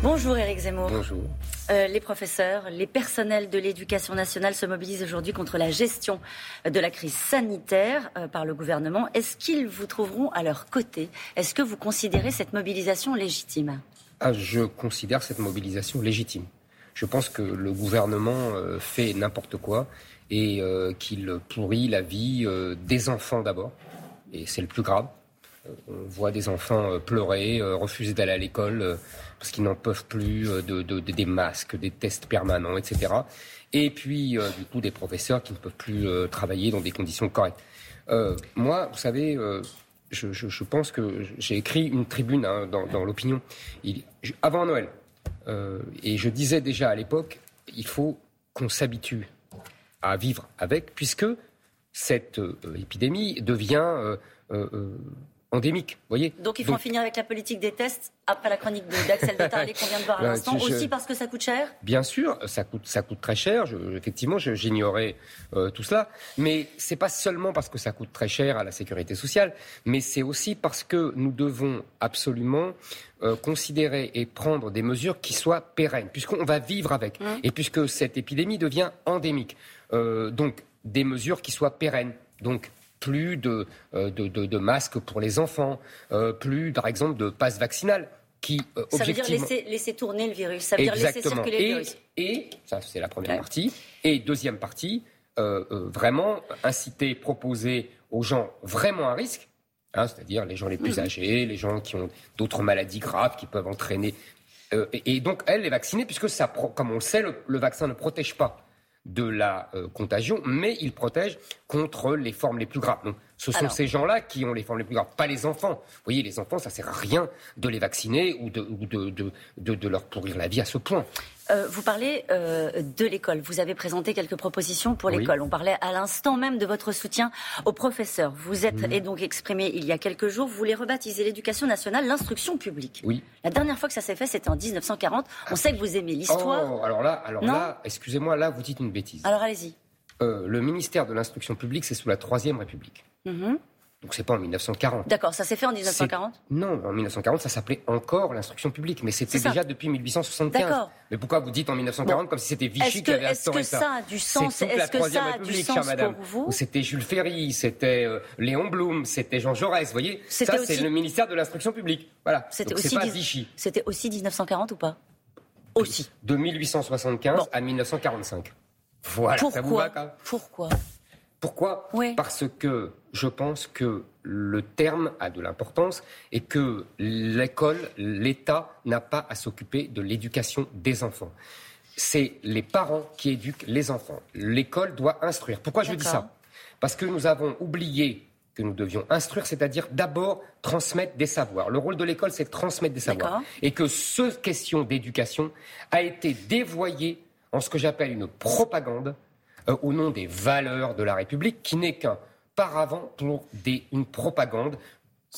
Bonjour Éric Zemmour. Bonjour. Euh, les professeurs, les personnels de l'éducation nationale se mobilisent aujourd'hui contre la gestion de la crise sanitaire euh, par le gouvernement. Est-ce qu'ils vous trouveront à leur côté? Est-ce que vous considérez cette mobilisation légitime? Ah, Je considère cette mobilisation légitime. Je pense que le gouvernement euh, fait n'importe quoi et qu'il pourrit la vie des enfants d'abord. Et c'est le plus grave. On voit des enfants pleurer, refuser d'aller à l'école parce qu'ils n'en peuvent plus euh, de, des masques, des tests permanents, etc. Et puis, euh, du coup, des professeurs qui ne peuvent plus euh, travailler dans des conditions correctes. moi, vous savez, je, pense que j'ai écrit une tribune hein, dans, l'opinion avant Noël. et je disais déjà à l'époque, il faut qu'on s'habitue à vivre avec, puisque cette épidémie devient endémique. Voyez Donc il faut en finir avec la politique des tests après la chronique d'Axel Détarlé qu'on vient de voir à l'instant, aussi parce que ça coûte cher? Bien sûr, ça coûte, ça coûte très cher. effectivement, j'ignorais euh, tout cela. Mais c'est pas seulement parce que ça coûte très cher à la sécurité sociale, mais c'est aussi parce que nous devons absolument euh, considérer et prendre des mesures qui soient pérennes, puisqu'on va vivre avec, mmh. et puisque cette épidémie devient endémique. Euh, donc, des mesures qui soient pérennes. Donc, plus euh, de, de, masques pour les enfants, euh, plus, par exemple, de passe vaccinal. Qui, euh, ça veut dire laisser, tourner le virus, ça veut dire laisser circuler le virus. Et, ça, c'est la première partie. Et deuxième partie, vraiment inciter, proposer aux gens vraiment à risque, hein, c'est-à-dire les gens les plus mhm. âgés, les gens qui ont d'autres maladies graves qui peuvent entraîner. et, donc, elles, les vacciner, puisque ça, comme on le sait, le vaccin ne protège pas de la euh, contagion, mais il protège contre les formes les plus graves. Ce sont ces gens-là qui ont les formes les plus graves, pas les enfants. Vous voyez, les enfants, ça sert à rien de les vacciner ou de, de, de leur pourrir la vie à ce point. Euh, vous parlez euh, de l'école. Vous avez présenté quelques propositions pour l'école. On parlait à l'instant même de votre soutien aux professeurs. Vous êtes et donc exprimé il y a quelques jours. Vous voulez rebaptiser l'éducation nationale l'instruction publique. Oui. La dernière fois que ça s'est fait, c'était en 1940. On sait que vous aimez l'histoire. Oh, alors là, alors là, excusez-moi, là, vous dites une bêtise. Alors allez-y. Euh, le ministère de l'instruction publique, c'est sous la Troisième République. Mm-hmm. Donc c'est pas en 1940. D'accord, ça s'est fait en 1940 Non, en 1940, ça s'appelait encore l'instruction publique, mais c'était déjà depuis 1875. D'accord. Mais pourquoi vous dites en 1940 comme si c'était Vichy qui avait instauré ça Est-ce que ça a du sens? Est-ce que ça a du sens pour vous? C'était Jules Ferry, c'était euh, Léon Blum, c'était Jean Jaurès, vous voyez Ça, c'est le ministère de l'instruction publique. Voilà. C'était aussi, pas Vichy. C'était aussi 1940 ou pas? Aussi. De 1875 à 1945. Voilà, Pourquoi ça vous va, Pourquoi? Pourquoi Parce que je pense que le terme a de l'importance et que l'école, l'État n'a pas à s'occuper de l'éducation des enfants. C'est les parents qui éduquent les enfants. L'école doit instruire. Pourquoi je dis ça Parce que nous avons oublié que nous devions instruire, c'est-à-dire d'abord transmettre des savoirs. Le rôle de l'école, c'est de transmettre des savoirs. Et que cette question d'éducation a été dévoyée en ce que j'appelle une propagande euh, au nom des valeurs de la République, qui n'est qu'un paravent pour une propagande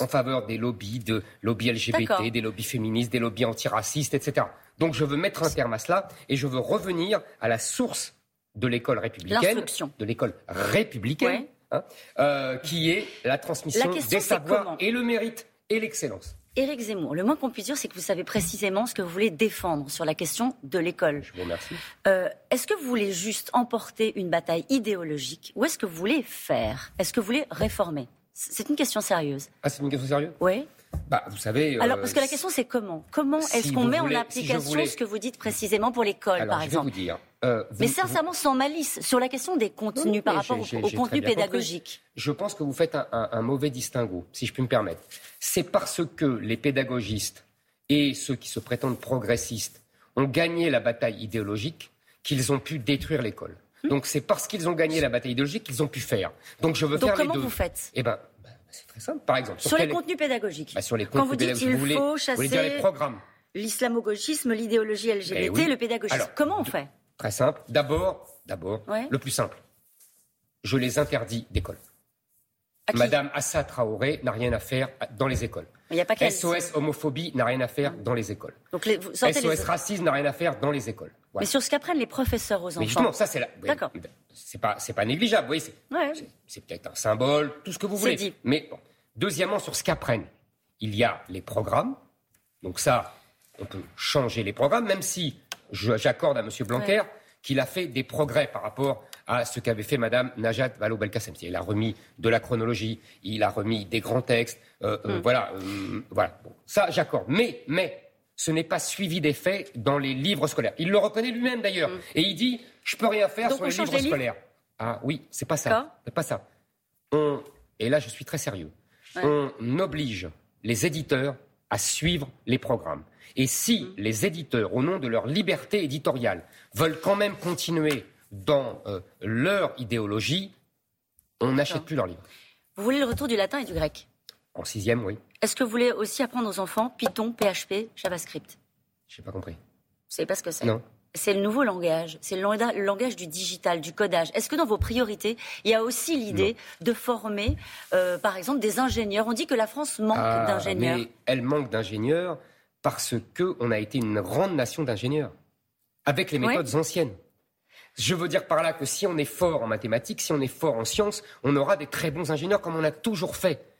en faveur des lobbies, de lobbies LGBT, des lobbies féministes, des lobbies antiracistes, etc. Donc je veux mettre un terme à cela et je veux revenir à la source de l'école républicaine, de l'école républicaine, hein, euh, qui est la transmission des savoirs et le mérite et l'excellence. Éric Zemmour, le moins qu'on puisse dire, c'est que vous savez précisément ce que vous voulez défendre sur la question de l'école. Je vous remercie. Euh, est-ce que vous voulez juste emporter une bataille idéologique ou est-ce que vous voulez faire? Est-ce que vous voulez réformer? C'est une question sérieuse. Ah, c'est une question sérieuse? Oui. Bah, vous savez. Euh, Alors, parce que la question, c'est comment? Comment est-ce qu'on met en application ce que vous dites précisément pour l'école, par exemple je vais vous dire. Euh, Mais sincèrement, sans malice, sur la question des contenus par rapport au, contenu pédagogique. Je pense que vous faites un, mauvais distinguo, si je puis me permettre. C'est parce que les pédagogistes et ceux qui se prétendent progressistes ont gagné la bataille idéologique qu'ils ont pu détruire l'école. Hmm. Donc c'est parce qu'ils ont gagné la bataille idéologique qu'ils ont pu faire. Donc je veux Donc faire comment les deux. vous faites Eh ben, bah, c'est très simple. Par exemple, sur, les contenus pédagogiques. Bah, sur les Quand vous dites qu'il faut chasser les programmes. l'islamo-gauchisme, l'idéologie LGBT, eh le pédagogisme, comment on fait Très simple. D'abord, d'abord, le plus simple. Je les interdis d'école. Madame Assa Traoré n'a rien à faire dans les écoles. Il a pas SOS homophobie n'a rien à faire dans les écoles. Donc SOS racisme n'a rien à faire dans les écoles. Mais sur ce qu'apprennent les professeurs aux enfants. Mais justement, ça c'est là. D'accord. C'est pas, c'est pas négligeable. Vous voyez, c'est, peut-être un symbole, tout ce que vous voulez. Dit. Mais deuxièmement, sur ce qu'apprennent, il y a les programmes. Donc ça, on peut changer les programmes, même si j'accorde à M. Blanquer qu'il a fait des progrès par rapport à ce qu'avait fait Mme Najat Vallaud-Belkacem. Il a remis de la chronologie, il a remis des grands textes, euh, euh, mm. voilà, euh, voilà. ça, j'accorde. Mais, mais, ce n'est pas suivi des faits dans les livres scolaires. Il le reconnaît lui-même d'ailleurs, mm. et il dit je peux rien faire sur les livres scolaires. Ah oui, c'est pas ça. C'est pas ça. On, et là, je suis très sérieux. On oblige les éditeurs à suivre les programmes. Et si mm. les éditeurs, au nom de leur liberté éditoriale, veulent quand même continuer dans euh, leur idéologie, on n'achète plus leurs livres. Vous voulez le retour du latin et du grec? En sixième, oui. Est-ce que vous voulez aussi apprendre aux enfants Python, PHP, JavaScript? Je n'ai pas compris. Vous savez pas ce que c'est? Non. C'est le nouveau langage, c'est le langage du digital, du codage. Est-ce que dans vos priorités, il y a aussi l'idée de former, euh, par exemple, des ingénieurs? On dit que la France manque ah, d'ingénieurs. Mais elle manque d'ingénieurs parce qu'on a été une grande nation d'ingénieurs, avec les méthodes anciennes. Je veux dire par là que si on est fort en mathématiques, si on est fort en sciences, on aura des très bons ingénieurs comme on a toujours fait.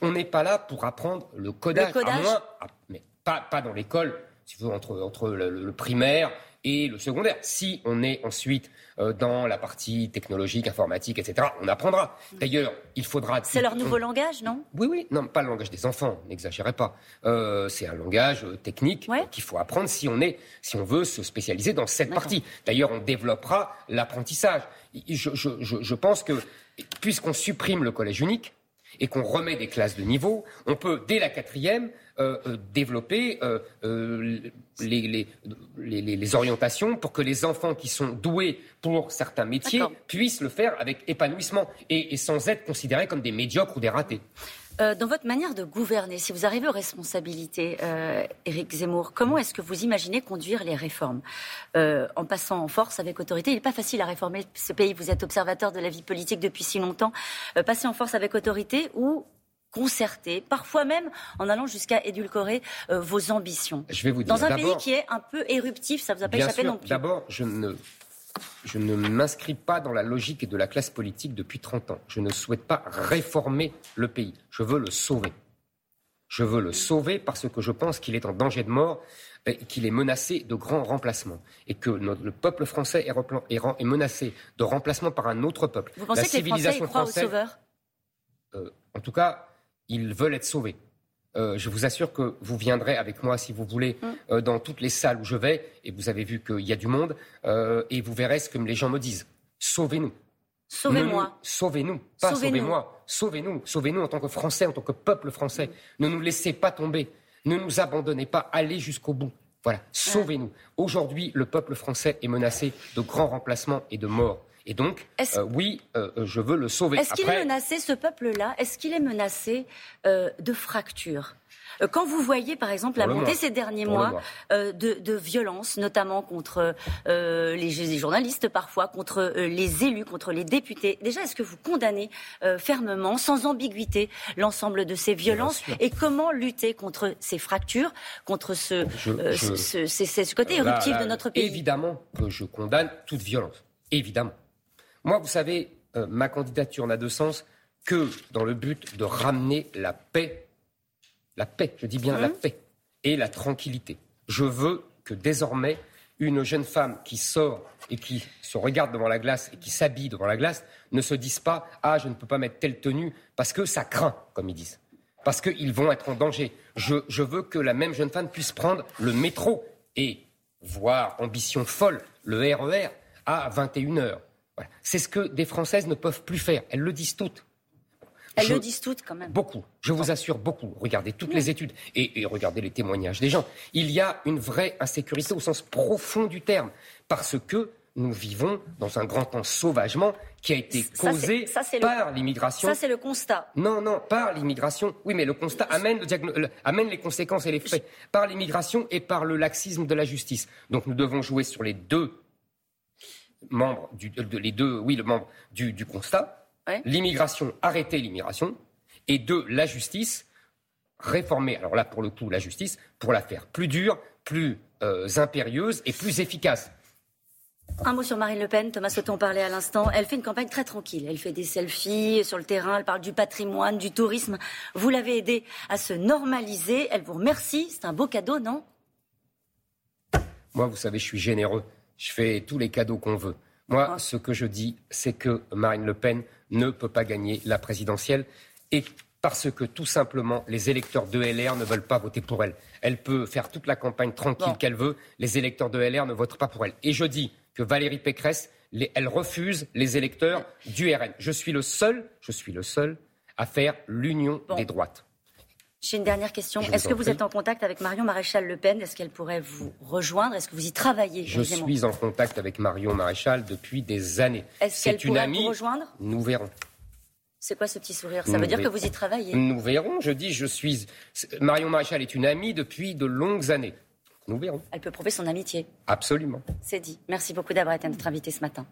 on n'est pas là pour apprendre le codage, à moins, mais pas, pas dans l'école, si vous entre, entre le primaire et le secondaire. Si on est ensuite euh, dans la partie technologique, informatique, etc., on apprendra. D'ailleurs, il faudra... C'est leur nouveau langage, non? Oui, oui, non, pas le langage des enfants, n'exagérez pas. Euh, c'est un langage euh, technique qu'il faut apprendre si on, est, si on veut se spécialiser dans cette partie. D'ailleurs, on développera l'apprentissage. Je, je, je pense que, puisqu'on supprime le collège unique, et qu'on remet des classes de niveau, on peut, dès la quatrième, euh, euh, développer euh, les, les, orientations pour que les enfants qui sont doués pour certains métiers puissent le faire avec épanouissement et, sans être considérés comme des médiocres ou des ratés. Dans votre manière de gouverner, si vous arrivez aux responsabilités, Éric Zemmour, comment est-ce que vous imaginez conduire les réformes En passant en force avec autorité, il n'est pas facile à réformer ce pays. Vous êtes observateur de la vie politique depuis si longtemps. passer en force avec autorité ou concerté, parfois même en allant jusqu'à édulcorer euh, vos ambitions. Je vais vous dire. Dans un pays qui est un peu éruptif, ça vous a pas échappé non plus. D'abord, je ne, je ne m'inscris pas dans la logique de la classe politique depuis 30 ans. Je ne souhaite pas réformer le pays. Je veux le sauver. Je veux le sauver parce que je pense qu'il est en danger de mort et qu'il est menacé de grands remplacements et que le peuple français est, menacé de remplacement par un autre peuple. Vous pensez que les Français croient au sauveur? euh, En tout cas, ils veulent être sauvés. Euh, je vous assure que vous viendrez avec moi, si vous voulez, mm. euh, dans toutes les salles où je vais, et vous avez vu qu'il y a du monde, euh, et vous verrez ce que les gens me disent. Sauvez-nous. Sauvez-moi. Sauvez-nous. Pas sauvez-moi. Sauvez-nous. Sauvez-nous en tant que Français, en tant que peuple français. Ne nous laissez pas tomber. Ne nous abandonnez pas. Allez jusqu'au bout. Voilà. Sauvez-nous. Aujourd'hui, le peuple français est menacé de grands remplacements et de morts. Et donc, euh, oui, euh, je veux le sauver. Est-ce qu'il est menacé, ce peuple-là, est-ce qu'il est menacé euh, de fractures quand vous voyez, par exemple, la montée ces derniers mois de, de violences, notamment contre les, journalistes parfois, contre les élus, contre les députés, déjà, est-ce que vous condamnez fermement, sans ambiguïté, l'ensemble de ces violences? Et comment lutter contre ces fractures, contre ce, ce, ce côté éruptif de notre pays? Évidemment que je condamne toute violence. Évidemment. Moi, vous savez, euh, ma candidature n'a de sens que dans le but de ramener la paix, la paix, je dis bien la mmh. paix, et la tranquillité. Je veux que désormais, une jeune femme qui sort et qui se regarde devant la glace et qui s'habille devant la glace ne se dise pas Ah, je ne peux pas mettre telle tenue parce que ça craint, comme ils disent. Parce qu'ils vont être en danger. Je, je veux que la même jeune femme puisse prendre le métro et voir, ambition folle, le RER e à 21 c'est ce que des Françaises ne peuvent plus faire. Elles le disent toutes. Elles le disent toutes quand même. Beaucoup. Je vous assure, beaucoup. Regardez toutes les études et, regardez les témoignages des gens. Il y a une vraie insécurité au sens profond du terme. Parce que nous vivons dans un grand temps sauvagement qui a été causé par l'immigration. Ça, c'est le constat. Non, non, par l'immigration. Oui, mais le constat amène, amène les conséquences et les faits. Par l'immigration et par le laxisme de la justice. Donc nous devons jouer sur les deux membres du, les deux, oui, le membre du, constat. L'immigration, arrêter l'immigration. Et deux, la justice, réformer, alors là, pour le coup, la justice, pour la faire plus dure, plus euh, impérieuse et plus efficace. Un mot sur Marine Le Pen, Thomas Sauton parlait à l'instant. Elle fait une campagne très tranquille. Elle fait des selfies sur le terrain, elle parle du patrimoine, du tourisme. Vous l'avez aidée à se normaliser. Elle vous remercie. C'est un beau cadeau, non? Moi, vous savez, je suis généreux. Je fais tous les cadeaux qu'on veut. Moi, ce que je dis, c'est que Marine Le Pen ne peut pas gagner la présidentielle et parce que tout simplement les électeurs de LR ne veulent pas voter pour elle. Elle peut faire toute la campagne tranquille qu'elle veut, les électeurs de LR ne votent pas pour elle. Et je dis que Valérie Pécresse, elle refuse les électeurs du RN. Je suis le seul, je suis le seul à faire l'union des droites. J'ai une dernière question. Est-ce que vous êtes en contact avec Marion Maréchal Le Pen? Est-ce qu'elle pourrait vous rejoindre? Est-ce que vous y travaillez Je suis en contact avec Marion Maréchal depuis des années. Est-ce qu'elle pourrait vous rejoindre? Nous verrons. C'est quoi ce petit sourire? Ça veut dire que vous y travaillez? Nous verrons. Je dis, je suis. Marion Maréchal est une amie depuis de longues années. Nous verrons. Elle peut prouver son amitié. Absolument. C'est dit. Merci beaucoup d'avoir été notre invité ce matin.